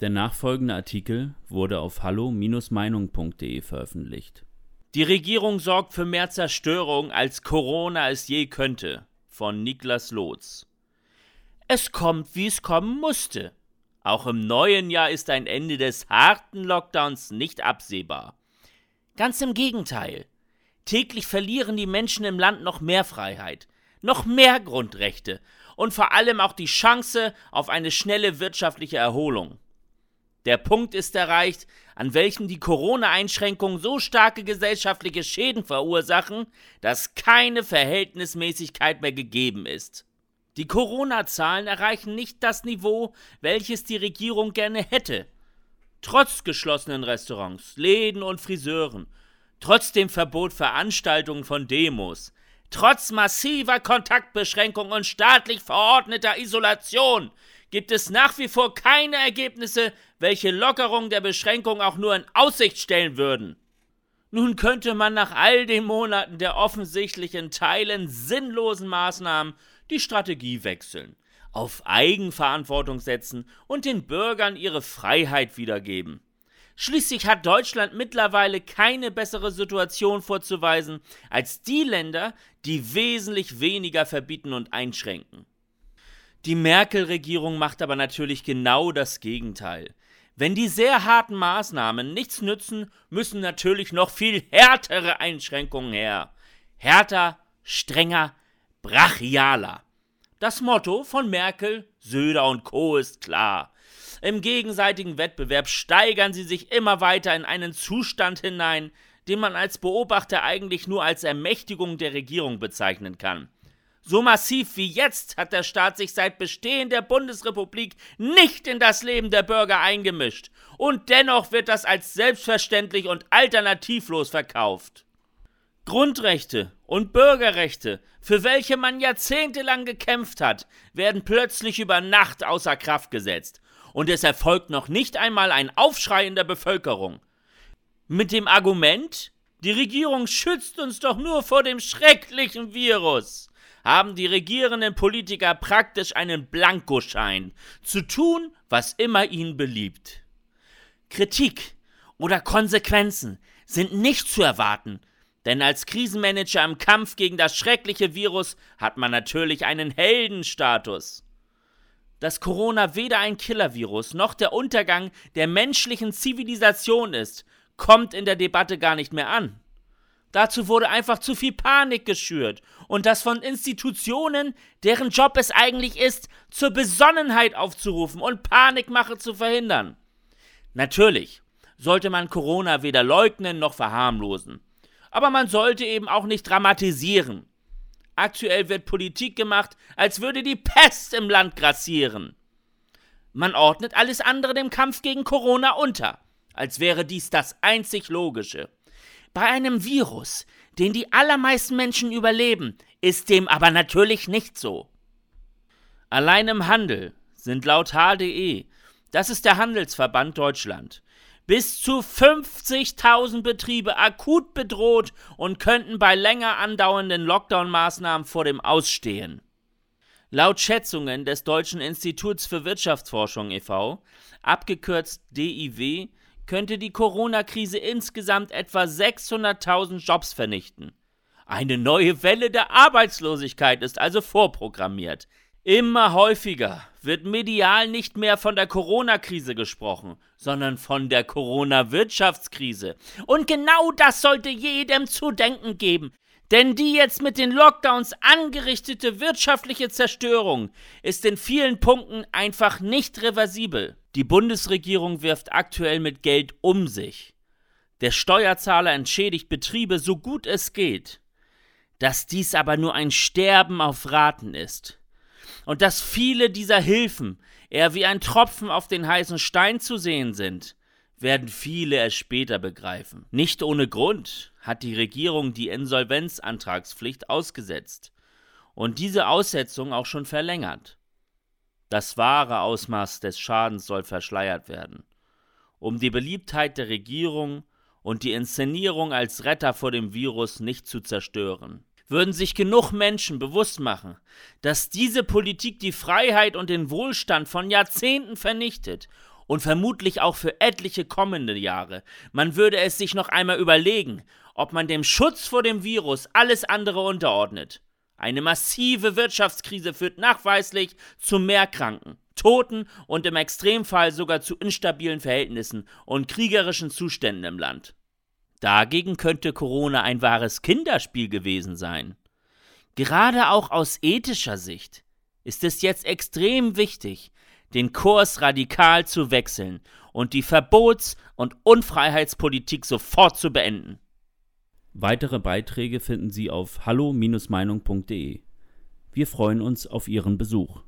Der nachfolgende Artikel wurde auf hallo-meinung.de veröffentlicht. Die Regierung sorgt für mehr Zerstörung, als Corona es je könnte. Von Niklas Lotz. Es kommt, wie es kommen musste. Auch im neuen Jahr ist ein Ende des harten Lockdowns nicht absehbar. Ganz im Gegenteil. Täglich verlieren die Menschen im Land noch mehr Freiheit, noch mehr Grundrechte und vor allem auch die Chance auf eine schnelle wirtschaftliche Erholung. Der Punkt ist erreicht, an welchem die Corona-Einschränkungen so starke gesellschaftliche Schäden verursachen, dass keine Verhältnismäßigkeit mehr gegeben ist. Die Corona-Zahlen erreichen nicht das Niveau, welches die Regierung gerne hätte. Trotz geschlossenen Restaurants, Läden und Friseuren, trotz dem Verbot Veranstaltungen von Demos, trotz massiver Kontaktbeschränkungen und staatlich verordneter Isolation gibt es nach wie vor keine Ergebnisse, welche Lockerung der Beschränkung auch nur in Aussicht stellen würden. Nun könnte man nach all den Monaten der offensichtlichen Teilen sinnlosen Maßnahmen die Strategie wechseln, auf Eigenverantwortung setzen und den Bürgern ihre Freiheit wiedergeben. Schließlich hat Deutschland mittlerweile keine bessere Situation vorzuweisen als die Länder, die wesentlich weniger verbieten und einschränken. Die Merkel-Regierung macht aber natürlich genau das Gegenteil. Wenn die sehr harten Maßnahmen nichts nützen, müssen natürlich noch viel härtere Einschränkungen her. Härter, strenger, brachialer. Das Motto von Merkel, Söder und Co. ist klar. Im gegenseitigen Wettbewerb steigern sie sich immer weiter in einen Zustand hinein, den man als Beobachter eigentlich nur als Ermächtigung der Regierung bezeichnen kann. So massiv wie jetzt hat der Staat sich seit Bestehen der Bundesrepublik nicht in das Leben der Bürger eingemischt. Und dennoch wird das als selbstverständlich und alternativlos verkauft. Grundrechte und Bürgerrechte, für welche man jahrzehntelang gekämpft hat, werden plötzlich über Nacht außer Kraft gesetzt. Und es erfolgt noch nicht einmal ein Aufschrei in der Bevölkerung. Mit dem Argument, die Regierung schützt uns doch nur vor dem schrecklichen Virus haben die regierenden Politiker praktisch einen Blankoschein, zu tun, was immer ihnen beliebt. Kritik oder Konsequenzen sind nicht zu erwarten, denn als Krisenmanager im Kampf gegen das schreckliche Virus hat man natürlich einen Heldenstatus. Dass Corona weder ein Killervirus noch der Untergang der menschlichen Zivilisation ist, kommt in der Debatte gar nicht mehr an. Dazu wurde einfach zu viel Panik geschürt und das von Institutionen, deren Job es eigentlich ist, zur Besonnenheit aufzurufen und Panikmache zu verhindern. Natürlich sollte man Corona weder leugnen noch verharmlosen. Aber man sollte eben auch nicht dramatisieren. Aktuell wird Politik gemacht, als würde die Pest im Land grassieren. Man ordnet alles andere dem Kampf gegen Corona unter, als wäre dies das einzig Logische. Bei einem Virus, den die allermeisten Menschen überleben, ist dem aber natürlich nicht so. Allein im Handel sind laut HDE, das ist der Handelsverband Deutschland, bis zu 50.000 Betriebe akut bedroht und könnten bei länger andauernden Lockdown-Maßnahmen vor dem Ausstehen. Laut Schätzungen des Deutschen Instituts für Wirtschaftsforschung e.V., abgekürzt DIW, könnte die Corona-Krise insgesamt etwa 600.000 Jobs vernichten. Eine neue Welle der Arbeitslosigkeit ist also vorprogrammiert. Immer häufiger wird medial nicht mehr von der Corona-Krise gesprochen, sondern von der Corona-Wirtschaftskrise. Und genau das sollte jedem zu denken geben. Denn die jetzt mit den Lockdowns angerichtete wirtschaftliche Zerstörung ist in vielen Punkten einfach nicht reversibel. Die Bundesregierung wirft aktuell mit Geld um sich. Der Steuerzahler entschädigt Betriebe so gut es geht. Dass dies aber nur ein Sterben auf Raten ist. Und dass viele dieser Hilfen eher wie ein Tropfen auf den heißen Stein zu sehen sind, werden viele erst später begreifen. Nicht ohne Grund hat die Regierung die Insolvenzantragspflicht ausgesetzt und diese Aussetzung auch schon verlängert. Das wahre Ausmaß des Schadens soll verschleiert werden. Um die Beliebtheit der Regierung und die Inszenierung als Retter vor dem Virus nicht zu zerstören. Würden sich genug Menschen bewusst machen, dass diese Politik die Freiheit und den Wohlstand von Jahrzehnten vernichtet und vermutlich auch für etliche kommende Jahre. Man würde es sich noch einmal überlegen, ob man dem Schutz vor dem Virus alles andere unterordnet. Eine massive Wirtschaftskrise führt nachweislich zu mehr Kranken, Toten und im Extremfall sogar zu instabilen Verhältnissen und kriegerischen Zuständen im Land. Dagegen könnte Corona ein wahres Kinderspiel gewesen sein. Gerade auch aus ethischer Sicht ist es jetzt extrem wichtig, den Kurs radikal zu wechseln und die Verbots- und Unfreiheitspolitik sofort zu beenden. Weitere Beiträge finden Sie auf hallo-meinung.de. Wir freuen uns auf Ihren Besuch.